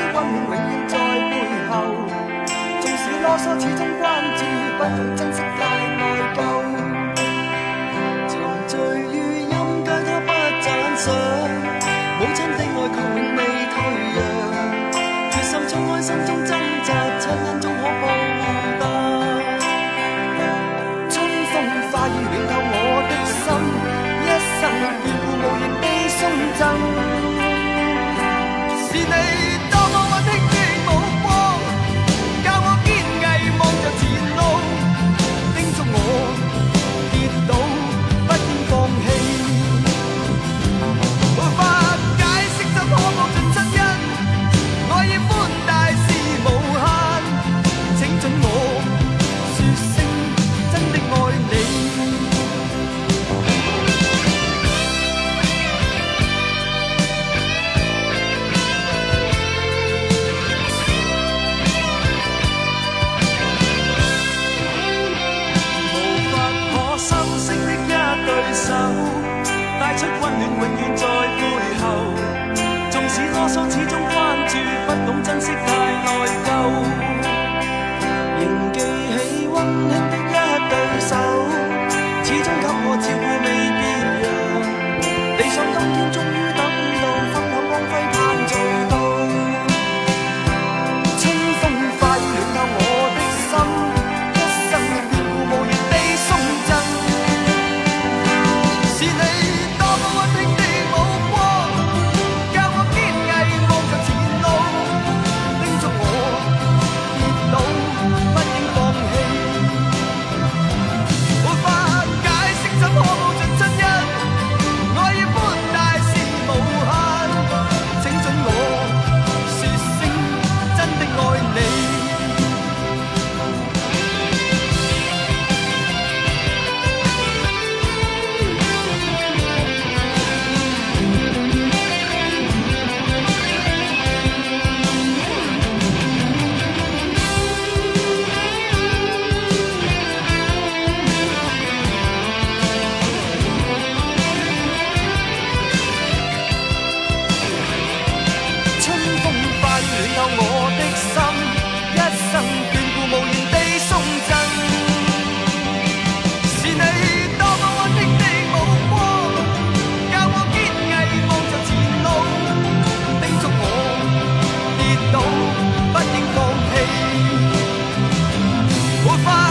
温暖永远在背后，纵使啰嗦始终关注，不懂珍惜。永远在背后。纵使啰嗦，始终关注，不懂珍惜太内疚。透我的心，一生眷顾无言地送赠。是你多么温馨的目光，教我坚毅望着前路，叮嘱我跌倒不应放弃。没。